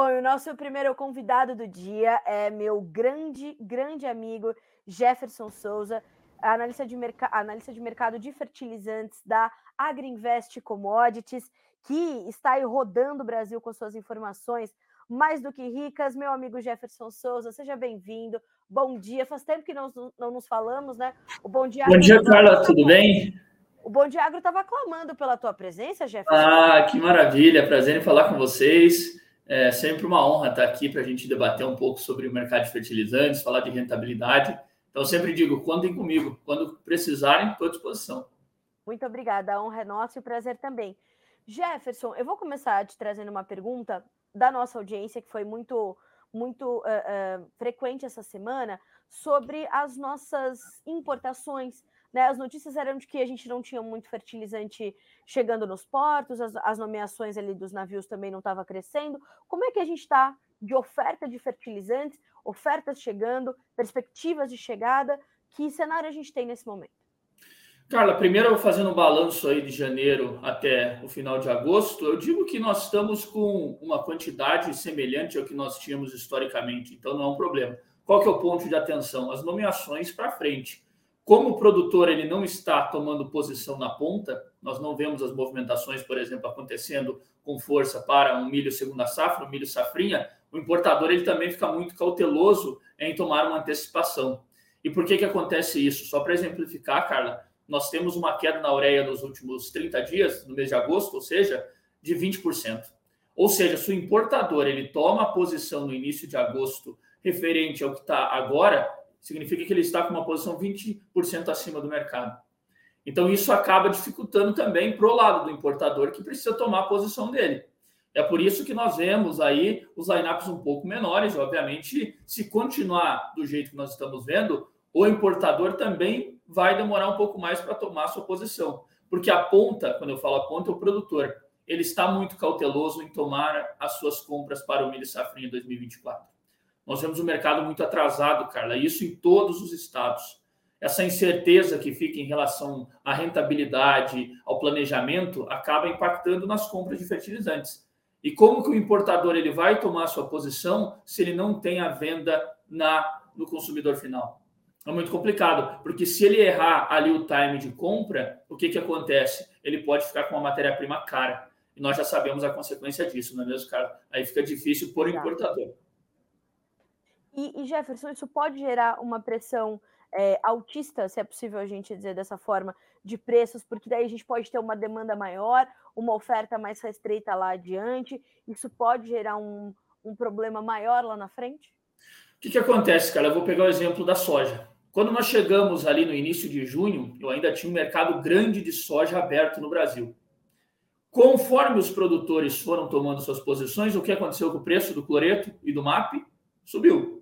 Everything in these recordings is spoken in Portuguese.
Bom, o nosso primeiro convidado do dia é meu grande, grande amigo Jefferson Souza, analista de, analista de mercado de fertilizantes da Agriinvest Commodities, que está aí rodando o Brasil com suas informações mais do que ricas. Meu amigo Jefferson Souza, seja bem-vindo. Bom dia. Faz tempo que nós não nos falamos, né? O Bom Dia. Bom dia, Carla. Tudo bem? O Bom Dia Agro estava clamando pela tua presença, Jefferson. Ah, que maravilha. Prazer em falar com vocês. É sempre uma honra estar aqui para a gente debater um pouco sobre o mercado de fertilizantes, falar de rentabilidade. Então, sempre digo, contem comigo. Quando precisarem, estou à disposição. Muito obrigada. A honra é nossa e o prazer também. Jefferson, eu vou começar te trazendo uma pergunta da nossa audiência, que foi muito, muito uh, uh, frequente essa semana, sobre as nossas importações. Né? As notícias eram de que a gente não tinha muito fertilizante chegando nos portos, as, as nomeações ali dos navios também não estavam crescendo. Como é que a gente está de oferta de fertilizantes, ofertas chegando, perspectivas de chegada? Que cenário a gente tem nesse momento? Carla, primeiro fazendo um balanço aí de janeiro até o final de agosto, eu digo que nós estamos com uma quantidade semelhante ao que nós tínhamos historicamente, então não é um problema. Qual que é o ponto de atenção? As nomeações para frente. Como o produtor ele não está tomando posição na ponta, nós não vemos as movimentações, por exemplo, acontecendo com força para um milho segunda safra, um milho safrinha, o importador ele também fica muito cauteloso em tomar uma antecipação. E por que, que acontece isso? Só para exemplificar, Carla, nós temos uma queda na ureia nos últimos 30 dias, no mês de agosto, ou seja, de 20%. Ou seja, se o importador ele toma a posição no início de agosto referente ao que está agora, significa que ele está com uma posição 20% acima do mercado. Então, isso acaba dificultando também para o lado do importador, que precisa tomar a posição dele. É por isso que nós vemos aí os lineups um pouco menores. Obviamente, se continuar do jeito que nós estamos vendo, o importador também vai demorar um pouco mais para tomar sua posição. Porque a ponta, quando eu falo a ponta, é o produtor. Ele está muito cauteloso em tomar as suas compras para o milho safrinha 2024. Nós vemos o mercado muito atrasado, Carla, isso em todos os estados. Essa incerteza que fica em relação à rentabilidade, ao planejamento, acaba impactando nas compras de fertilizantes. E como que o importador ele vai tomar sua posição se ele não tem a venda na no consumidor final? É muito complicado, porque se ele errar ali o time de compra, o que, que acontece? Ele pode ficar com uma matéria-prima cara. E nós já sabemos a consequência disso, não é mesmo, cara? Aí fica difícil por importador. E, e Jefferson, isso pode gerar uma pressão é, autista, se é possível a gente dizer dessa forma, de preços, porque daí a gente pode ter uma demanda maior, uma oferta mais restrita lá adiante. Isso pode gerar um, um problema maior lá na frente? O que, que acontece, cara? Eu vou pegar o exemplo da soja. Quando nós chegamos ali no início de junho, eu ainda tinha um mercado grande de soja aberto no Brasil. Conforme os produtores foram tomando suas posições, o que aconteceu com o preço do cloreto e do MAP? Subiu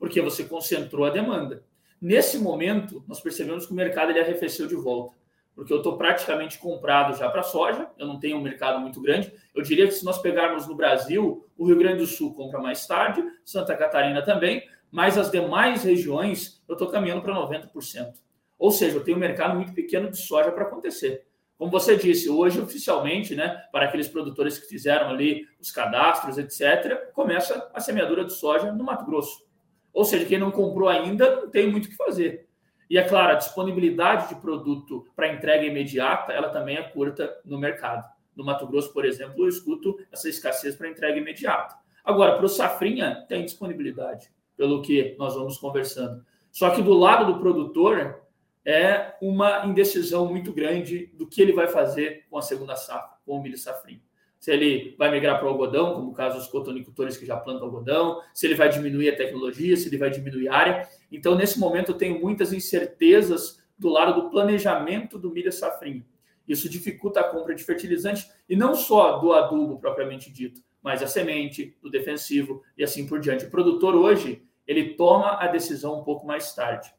porque você concentrou a demanda. Nesse momento, nós percebemos que o mercado ele arrefeceu de volta, porque eu estou praticamente comprado já para soja, eu não tenho um mercado muito grande. Eu diria que se nós pegarmos no Brasil, o Rio Grande do Sul compra mais tarde, Santa Catarina também, mas as demais regiões eu estou caminhando para 90%. Ou seja, eu tenho um mercado muito pequeno de soja para acontecer. Como você disse, hoje oficialmente, né, para aqueles produtores que fizeram ali os cadastros, etc., começa a semeadura de soja no Mato Grosso. Ou seja, quem não comprou ainda não tem muito o que fazer. E é claro, a disponibilidade de produto para entrega imediata, ela também é curta no mercado. No Mato Grosso, por exemplo, eu escuto essa escassez para entrega imediata. Agora, para o Safrinha, tem disponibilidade, pelo que nós vamos conversando. Só que do lado do produtor, é uma indecisão muito grande do que ele vai fazer com a segunda safra, com o milho safrinha se ele vai migrar para o algodão, como o caso dos cotonicultores que já plantam algodão, se ele vai diminuir a tecnologia, se ele vai diminuir a área. Então, nesse momento, eu tenho muitas incertezas do lado do planejamento do milho safrinho. Isso dificulta a compra de fertilizante e não só do adubo propriamente dito, mas a semente, do defensivo e assim por diante. O produtor hoje, ele toma a decisão um pouco mais tarde.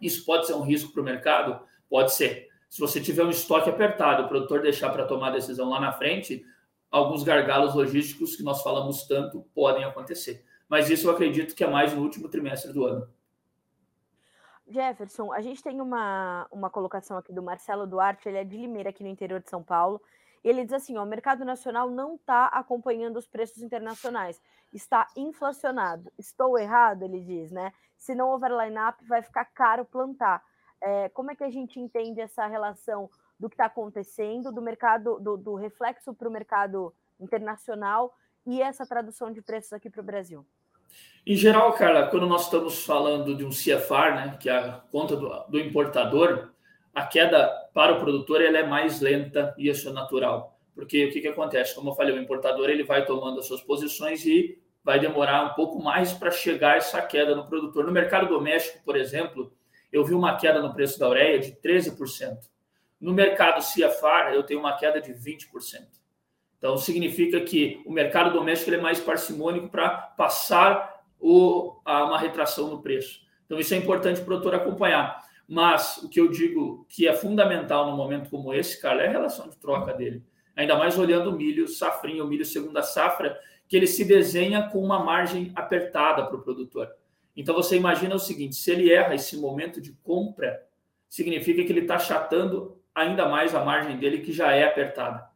Isso pode ser um risco para o mercado? Pode ser. Se você tiver um estoque apertado, o produtor deixar para tomar a decisão lá na frente, alguns gargalos logísticos que nós falamos tanto podem acontecer. Mas isso eu acredito que é mais no último trimestre do ano. Jefferson, a gente tem uma, uma colocação aqui do Marcelo Duarte, ele é de Limeira, aqui no interior de São Paulo, Ele diz assim: ó, o mercado nacional não está acompanhando os preços internacionais, está inflacionado. Estou errado, ele diz, né? Se não houver line-up, vai ficar caro plantar. É, como é que a gente entende essa relação do que está acontecendo, do mercado, do, do reflexo para o mercado internacional e essa tradução de preços aqui para o Brasil? Em geral, Carla, quando nós estamos falando de um CFR, né, que é a conta do, do importador, a queda para o produtor ela é mais lenta e isso é natural. Porque o que, que acontece? Como eu falei, o importador ele vai tomando as suas posições e vai demorar um pouco mais para chegar essa queda no produtor. No mercado doméstico, por exemplo, eu vi uma queda no preço da ureia de 13%. No mercado CFR, eu tenho uma queda de 20%. Então, significa que o mercado doméstico é mais parcimônico para passar o, a uma retração no preço. Então, isso é importante o produtor acompanhar. Mas o que eu digo que é fundamental no momento como esse, cara, é a relação de troca dele. Ainda mais olhando o milho safrinho, o milho segunda safra, que ele se desenha com uma margem apertada para o produtor. Então você imagina o seguinte: se ele erra esse momento de compra, significa que ele está achatando ainda mais a margem dele, que já é apertada.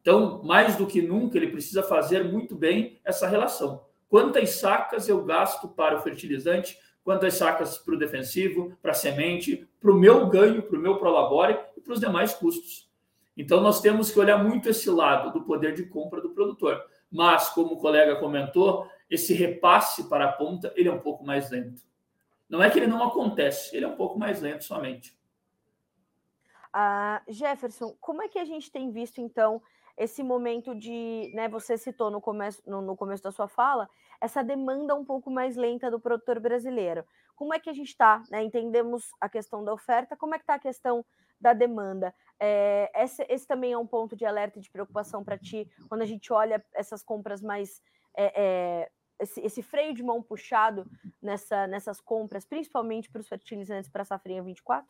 Então, mais do que nunca, ele precisa fazer muito bem essa relação. Quantas sacas eu gasto para o fertilizante? quantas sacas para o defensivo, para a semente, para o meu ganho, para o meu prolabore e para os demais custos. Então, nós temos que olhar muito esse lado do poder de compra do produtor. Mas, como o colega comentou, esse repasse para a ponta ele é um pouco mais lento. Não é que ele não acontece, ele é um pouco mais lento somente. Uh, Jefferson, como é que a gente tem visto, então, esse momento de, né, você citou no começo, no, no, começo da sua fala, essa demanda um pouco mais lenta do produtor brasileiro. Como é que a gente está? Né? Entendemos a questão da oferta, como é que está a questão da demanda? É, esse, esse, também é um ponto de alerta e de preocupação para ti, quando a gente olha essas compras mais. É, é, esse, esse, freio de mão puxado nessa, nessas compras, principalmente para os fertilizantes para a safrinha 24?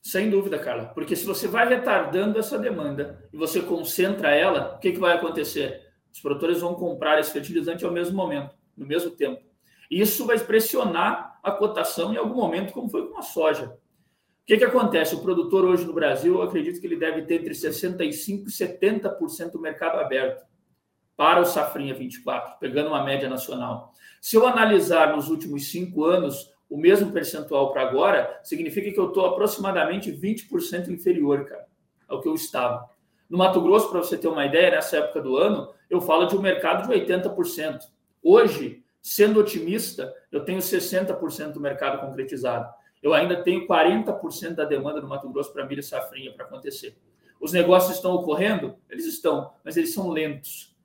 Sem dúvida, Carla. Porque se você vai retardando essa demanda e você concentra ela, o que, que vai acontecer? Os produtores vão comprar esse fertilizante ao mesmo momento, no mesmo tempo. E isso vai pressionar a cotação em algum momento, como foi com a soja. O que, que acontece? O produtor hoje no Brasil, eu acredito que ele deve ter entre 65% e 70% do mercado aberto para o Safrinha 24, pegando uma média nacional. Se eu analisar nos últimos cinco anos, o mesmo percentual para agora, significa que eu estou aproximadamente 20% inferior, cara, ao que eu estava. No Mato Grosso, para você ter uma ideia, nessa época do ano, eu falo de um mercado de 80%. Hoje, sendo otimista, eu tenho 60% do mercado concretizado. Eu ainda tenho 40% da demanda no Mato Grosso para milho safrinha para acontecer. Os negócios estão ocorrendo? Eles estão, mas eles são lentos,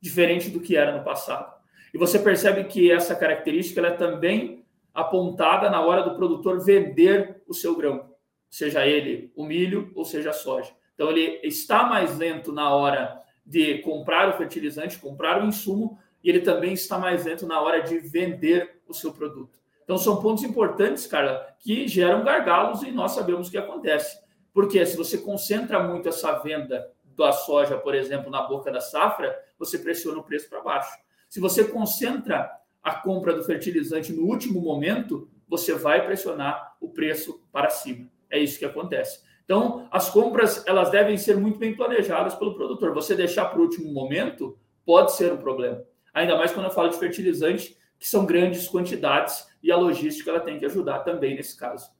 diferente do que era no passado. E você percebe que essa característica ela é também apontada na hora do produtor vender o seu grão, seja ele o milho ou seja a soja. Então ele está mais lento na hora de comprar o fertilizante, comprar o insumo, e ele também está mais lento na hora de vender o seu produto. Então são pontos importantes, cara, que geram gargalos e nós sabemos o que acontece. Porque se você concentra muito essa venda da soja, por exemplo, na boca da safra, você pressiona o preço para baixo. Se você concentra a compra do fertilizante no último momento, você vai pressionar o preço para cima. É isso que acontece. Então, as compras elas devem ser muito bem planejadas pelo produtor. Você deixar para o último momento pode ser um problema. Ainda mais quando eu falo de fertilizante, que são grandes quantidades e a logística ela tem que ajudar também nesse caso.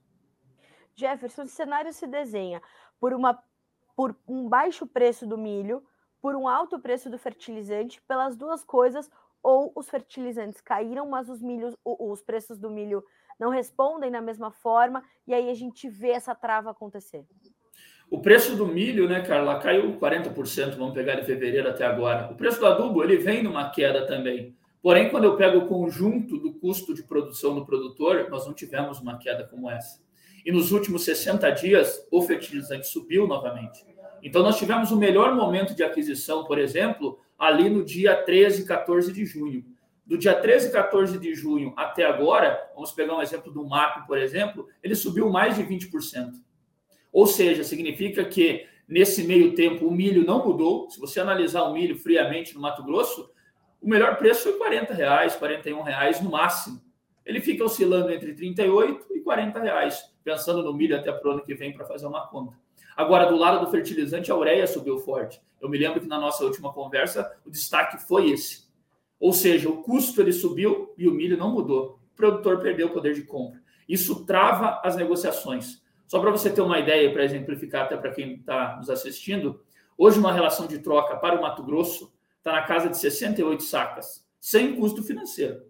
Jefferson, o cenário se desenha por, uma, por um baixo preço do milho, por um alto preço do fertilizante, pelas duas coisas, ou os fertilizantes caíram, mas os milhos, os preços do milho não respondem da mesma forma, e aí a gente vê essa trava acontecer. O preço do milho, né, Carla, caiu 40%, vamos pegar de fevereiro até agora. O preço do adubo, ele vem numa queda também. Porém, quando eu pego o conjunto do custo de produção do produtor, nós não tivemos uma queda como essa. E nos últimos 60 dias, o fertilizante subiu novamente. Então, nós tivemos o melhor momento de aquisição, por exemplo, ali no dia 13 e 14 de junho. Do dia 13 e 14 de junho até agora, vamos pegar um exemplo do MAP, por exemplo, ele subiu mais de 20%. Ou seja, significa que nesse meio tempo o milho não mudou. Se você analisar o milho friamente no Mato Grosso, o melhor preço foi 40 reais, 41 reais no máximo. Ele fica oscilando entre 38 e 40 reais, pensando no milho até para o ano que vem para fazer uma conta. Agora, do lado do fertilizante, a ureia subiu forte. Eu me lembro que na nossa última conversa, o destaque foi esse. Ou seja, o custo ele subiu e o milho não mudou. O produtor perdeu o poder de compra. Isso trava as negociações. Só para você ter uma ideia, para exemplificar até para quem está nos assistindo, hoje uma relação de troca para o Mato Grosso está na casa de 68 sacas, sem custo financeiro.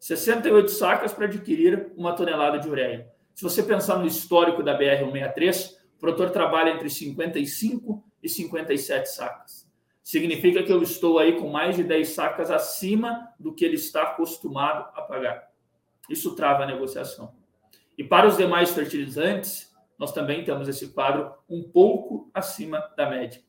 68 sacas para adquirir uma tonelada de ureia. Se você pensar no histórico da BR-163, o produtor trabalha entre 55 e 57 sacas. Significa que eu estou aí com mais de 10 sacas acima do que ele está acostumado a pagar. Isso trava a negociação. E para os demais fertilizantes, nós também temos esse quadro um pouco acima da média.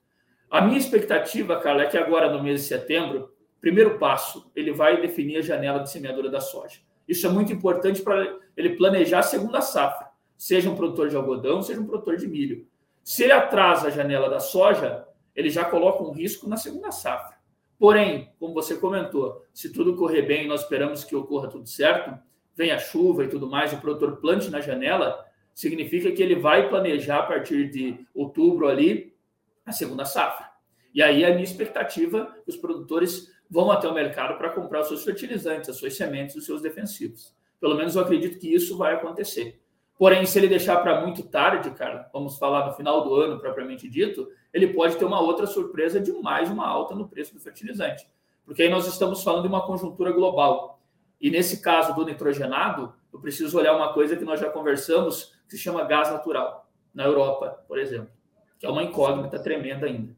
A minha expectativa, Carla, é que agora no mês de setembro, primeiro passo, ele vai definir a janela de semeadura da soja. Isso é muito importante para ele planejar a segunda safra, seja um produtor de algodão, seja um produtor de milho. Se ele atrasa a janela da soja, ele já coloca um risco na segunda safra. Porém, como você comentou, se tudo correr bem, nós esperamos que ocorra tudo certo, venha chuva e tudo mais, o produtor plante na janela, significa que ele vai planejar a partir de outubro ali a segunda safra. E aí a minha expectativa, os produtores vão até o mercado para comprar os seus fertilizantes, as suas sementes, os seus defensivos. Pelo menos eu acredito que isso vai acontecer. Porém, se ele deixar para muito tarde, cara, vamos falar no final do ano propriamente dito, ele pode ter uma outra surpresa de mais uma alta no preço do fertilizante. Porque aí nós estamos falando de uma conjuntura global. E nesse caso do nitrogenado, eu preciso olhar uma coisa que nós já conversamos, que se chama gás natural, na Europa, por exemplo, que é uma incógnita tremenda ainda.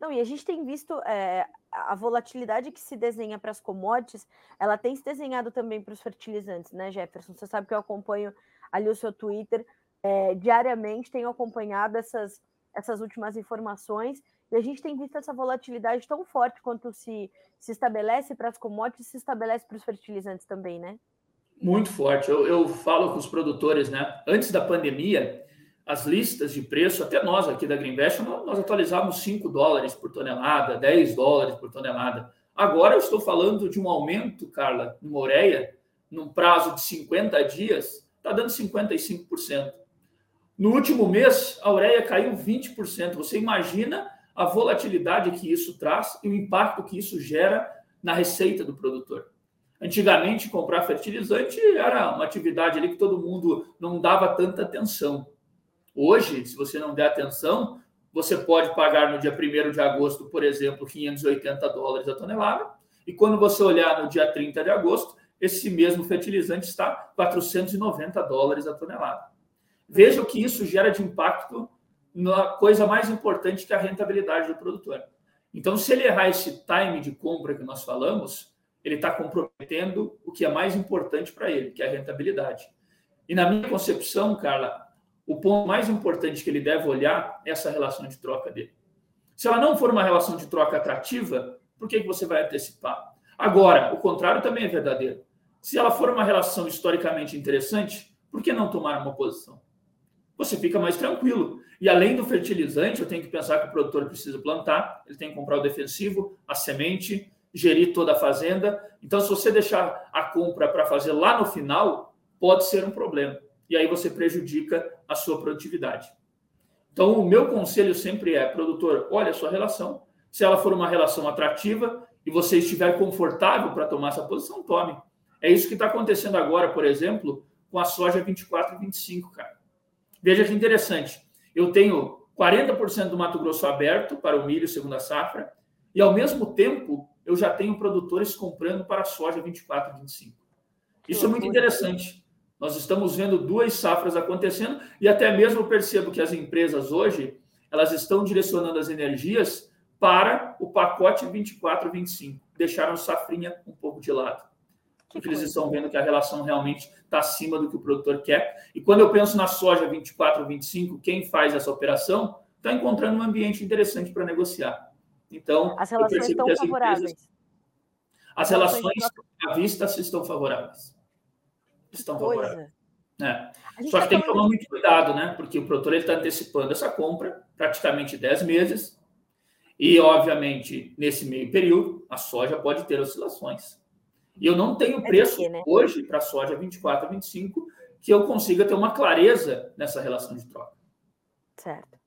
Não, e a gente tem visto é, a volatilidade que se desenha para as commodities, ela tem se desenhado também para os fertilizantes, né, Jefferson? Você sabe que eu acompanho ali o seu Twitter é, diariamente, tenho acompanhado essas, essas últimas informações, e a gente tem visto essa volatilidade tão forte quanto se, se estabelece para as commodities, se estabelece para os fertilizantes também, né? Muito forte. Eu, eu falo com os produtores, né? Antes da pandemia, as listas de preço, até nós aqui da Greenvest, nós atualizávamos 5 dólares por tonelada, 10 dólares por tonelada. Agora eu estou falando de um aumento, Carla, no Moreia, num prazo de 50 dias, está dando 55%. No último mês, a ureia caiu 20%. Você imagina a volatilidade que isso traz e o impacto que isso gera na receita do produtor. Antigamente, comprar fertilizante era uma atividade ali que todo mundo não dava tanta atenção. Hoje, se você não der atenção, você pode pagar no dia 1 de agosto, por exemplo, 580 dólares a tonelada, e quando você olhar no dia 30 de agosto, esse mesmo fertilizante está 490 dólares a tonelada. Veja o que isso gera de impacto na coisa mais importante que é a rentabilidade do produtor. Então, se ele errar esse time de compra que nós falamos, ele está comprometendo o que é mais importante para ele, que é a rentabilidade. E na minha concepção, Carla, o ponto mais importante que ele deve olhar é essa relação de troca dele. Se ela não for uma relação de troca atrativa, por que, que você vai antecipar? Agora, o contrário também é verdadeiro. Se ela for uma relação historicamente interessante, por que não tomar uma posição? Você fica mais tranquilo. E além do fertilizante, eu tenho que pensar que o produtor precisa plantar, ele tem que comprar o defensivo, a semente, gerir toda a fazenda. Então, se você deixar a compra para fazer lá no final, pode ser um problema e aí você prejudica a sua produtividade. Então, o meu conselho sempre é, produtor, olha a sua relação. Se ela for uma relação atrativa e você estiver confortável para tomar essa posição, tome. É isso que está acontecendo agora, por exemplo, com a soja 24 e 25, cara. Veja que interessante. Eu tenho 40% do Mato Grosso aberto para o milho segunda safra e, ao mesmo tempo, eu já tenho produtores comprando para a soja 24 e 25. Isso é muito interessante. Nós estamos vendo duas safras acontecendo e até mesmo percebo que as empresas hoje elas estão direcionando as energias para o pacote 24-25. Deixaram safrinha um pouco de lado. Porque eles estão vendo que a relação realmente está acima do que o produtor quer. E quando eu penso na soja 24-25, quem faz essa operação está encontrando um ambiente interessante para negociar. Então, as relações estão favoráveis. Empresas, as relações à vista estão favoráveis estão favoráveis. É. Só que tem que tomar muito cuidado, né? Porque o produtor está antecipando essa compra, praticamente 10 meses, e, obviamente, nesse meio período, a soja pode ter oscilações. E eu não tenho preço né? hoje para a soja 24 a 25 que eu consiga ter uma clareza nessa relação de troca. Certo.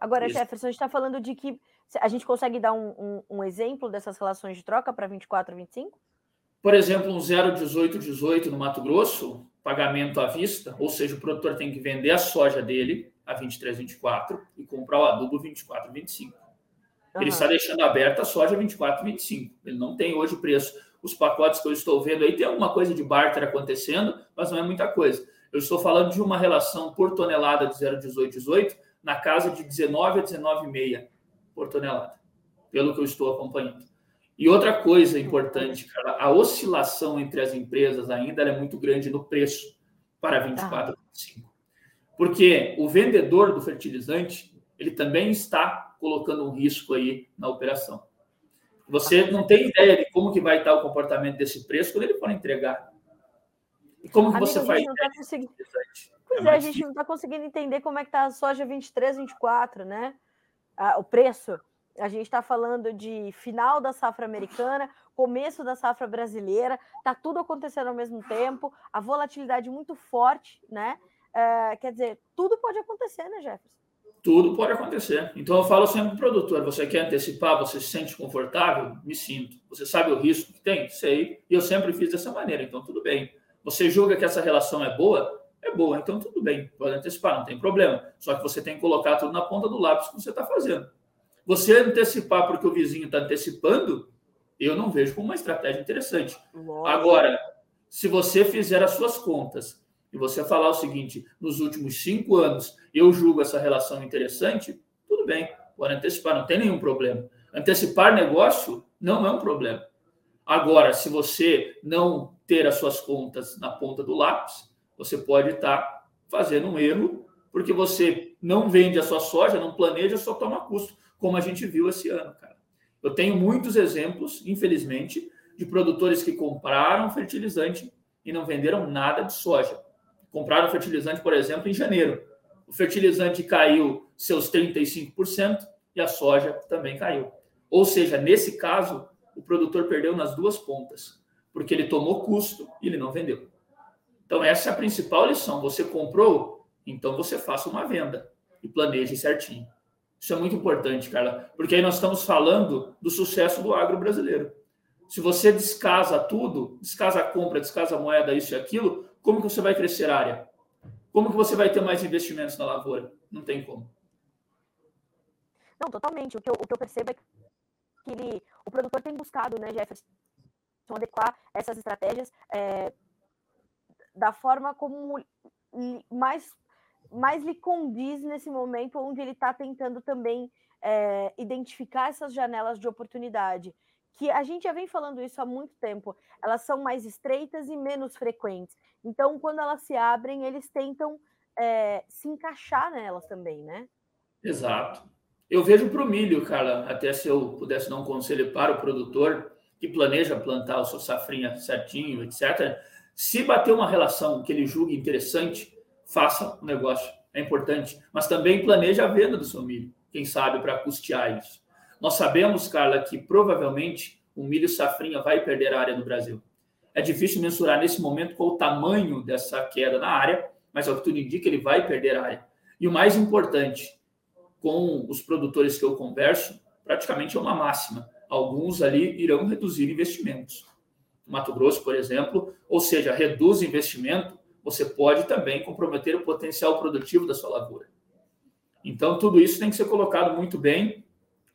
Agora, Isso. Jefferson, a gente está falando de que a gente consegue dar um, um, um exemplo dessas relações de troca para 24 e 25? Por exemplo, um 01818 no Mato Grosso, pagamento à vista, ou seja, o produtor tem que vender a soja dele a 23,24 e comprar o adubo 24,25. Uhum. Ele está deixando aberta a soja 24,25. Ele não tem hoje o preço. Os pacotes que eu estou vendo aí tem alguma coisa de barter acontecendo, mas não é muita coisa. Eu estou falando de uma relação por tonelada de 0,1818 na casa de 19 a 19,5 por tonelada, pelo que eu estou acompanhando. E outra coisa importante, cara, a oscilação entre as empresas ainda é muito grande no preço para 24 e 25. Porque o vendedor do fertilizante, ele também está colocando um risco aí na operação. Você não tem ideia de como que vai estar o comportamento desse preço quando ele for entregar. E como que Amigo, você faz? Tá conseguindo... Pois é, é a gente não está conseguindo entender como é que está a soja 23, 24, né? Ah, o preço a gente está falando de final da safra americana, começo da safra brasileira, está tudo acontecendo ao mesmo tempo, a volatilidade muito forte, né? É, quer dizer, tudo pode acontecer, né, Jefferson? Tudo pode acontecer. Então eu falo sempre para o produtor: você quer antecipar, você se sente confortável? Me sinto. Você sabe o risco que tem? Sei. E eu sempre fiz dessa maneira, então tudo bem. Você julga que essa relação é boa? É boa, então tudo bem, pode antecipar, não tem problema. Só que você tem que colocar tudo na ponta do lápis que você está fazendo. Você antecipar porque o vizinho está antecipando, eu não vejo como uma estratégia interessante. Nossa. Agora, se você fizer as suas contas e você falar o seguinte: nos últimos cinco anos eu julgo essa relação interessante, tudo bem, pode antecipar, não tem nenhum problema. Antecipar negócio não é um problema. Agora, se você não ter as suas contas na ponta do lápis, você pode estar fazendo um erro, porque você não vende a sua soja, não planeja, só toma custo como a gente viu esse ano, cara. Eu tenho muitos exemplos, infelizmente, de produtores que compraram fertilizante e não venderam nada de soja. Compraram fertilizante, por exemplo, em janeiro. O fertilizante caiu seus 35% e a soja também caiu. Ou seja, nesse caso, o produtor perdeu nas duas pontas, porque ele tomou custo e ele não vendeu. Então, essa é a principal lição. Você comprou, então você faça uma venda e planeje certinho. Isso é muito importante, Carla, porque aí nós estamos falando do sucesso do agro brasileiro. Se você descasa tudo, descasa a compra, descasa a moeda, isso e aquilo, como que você vai crescer a área? Como que você vai ter mais investimentos na lavoura? Não tem como. Não, totalmente. O que eu, o que eu percebo é que ele, o produtor tem buscado, né, Jefferson, adequar essas estratégias é, da forma como mais mais lhe condiz nesse momento onde ele está tentando também é, identificar essas janelas de oportunidade. Que a gente já vem falando isso há muito tempo, elas são mais estreitas e menos frequentes. Então, quando elas se abrem, eles tentam é, se encaixar nelas também, né? Exato. Eu vejo para o milho, cara, até se eu pudesse dar um conselho para o produtor que planeja plantar o seu safrinha certinho, etc. Se bater uma relação que ele julgue interessante, faça o negócio, é importante, mas também planeje a venda do seu milho, quem sabe para custear isso. Nós sabemos, Carla, que provavelmente o milho safrinha vai perder a área no Brasil. É difícil mensurar nesse momento qual o tamanho dessa queda na área, mas ao que tudo indica, ele vai perder a área. E o mais importante, com os produtores que eu converso, praticamente é uma máxima. Alguns ali irão reduzir investimentos. Mato Grosso, por exemplo, ou seja, reduz investimento você pode também comprometer o potencial produtivo da sua lavoura. Então, tudo isso tem que ser colocado muito bem.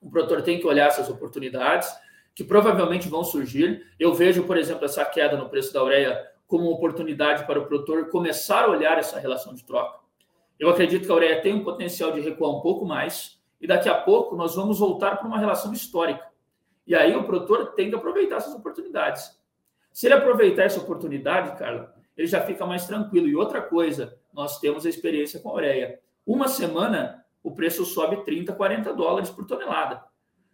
O produtor tem que olhar essas oportunidades, que provavelmente vão surgir. Eu vejo, por exemplo, essa queda no preço da ureia como uma oportunidade para o produtor começar a olhar essa relação de troca. Eu acredito que a ureia tem um potencial de recuar um pouco mais, e daqui a pouco nós vamos voltar para uma relação histórica. E aí o produtor tem que aproveitar essas oportunidades. Se ele aproveitar essa oportunidade, Carla, ele já fica mais tranquilo. E outra coisa, nós temos a experiência com a ureia. Uma semana, o preço sobe 30, 40 dólares por tonelada.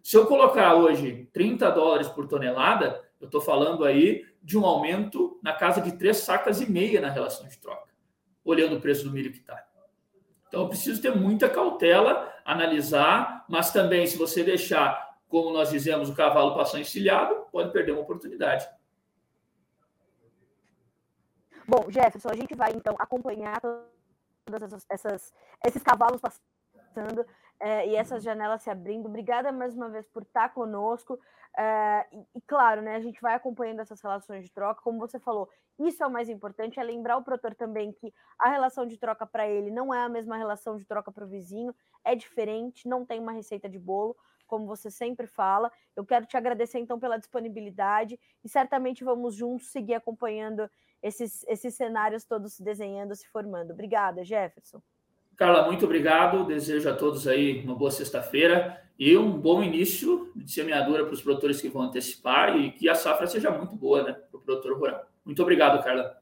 Se eu colocar hoje 30 dólares por tonelada, eu estou falando aí de um aumento na casa de três sacas e meia na relação de troca, olhando o preço do milho que está. Então, eu preciso ter muita cautela, analisar, mas também, se você deixar, como nós dizemos, o cavalo passar encilhado, pode perder uma oportunidade. Bom, Jefferson, a gente vai então acompanhar essas esses cavalos passando é, e essas janelas se abrindo. Obrigada mais uma vez por estar conosco. É, e, e, claro, né, a gente vai acompanhando essas relações de troca, como você falou, isso é o mais importante, é lembrar o produtor também que a relação de troca para ele não é a mesma relação de troca para o vizinho, é diferente, não tem uma receita de bolo, como você sempre fala. Eu quero te agradecer então pela disponibilidade e certamente vamos juntos seguir acompanhando esses, esses cenários todos se desenhando, se formando. Obrigada, Jefferson. Carla, muito obrigado. Desejo a todos aí uma boa sexta-feira e um bom início de semeadura para os produtores que vão antecipar e que a safra seja muito boa né, para o produtor rural. Muito obrigado, Carla.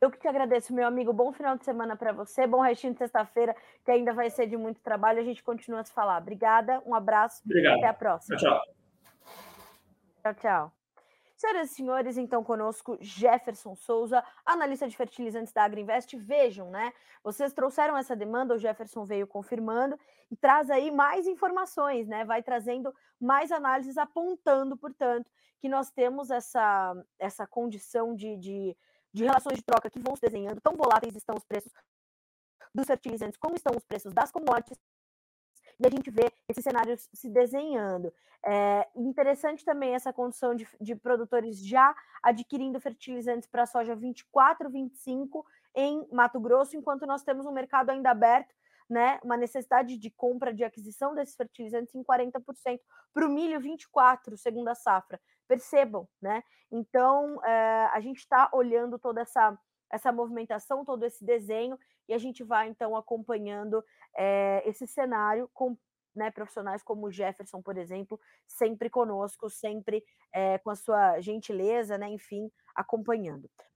Eu que te agradeço, meu amigo. Bom final de semana para você. Bom restinho de sexta-feira, que ainda vai ser de muito trabalho. A gente continua a se falar. Obrigada, um abraço. Obrigado. Até a próxima. Tchau, tchau. Tchau, tchau. Senhoras e senhores, então conosco Jefferson Souza, analista de fertilizantes da Agriinvest. Vejam, né? Vocês trouxeram essa demanda, o Jefferson veio confirmando e traz aí mais informações, né? Vai trazendo mais análises apontando, portanto, que nós temos essa, essa condição de, de, de relações de troca que vão se desenhando, tão voláteis estão os preços dos fertilizantes, como estão os preços das commodities, e a gente vê esses cenários se desenhando. É interessante também essa condição de, de produtores já adquirindo fertilizantes para soja 24, 25 em Mato Grosso, enquanto nós temos um mercado ainda aberto, né, uma necessidade de compra, de aquisição desses fertilizantes em 40%, para o milho 24%, segundo a safra. Percebam, né? Então, é, a gente está olhando toda essa, essa movimentação, todo esse desenho, e a gente vai, então, acompanhando é, esse cenário com né, profissionais como o Jefferson, por exemplo, sempre conosco, sempre é, com a sua gentileza, né, enfim, acompanhando.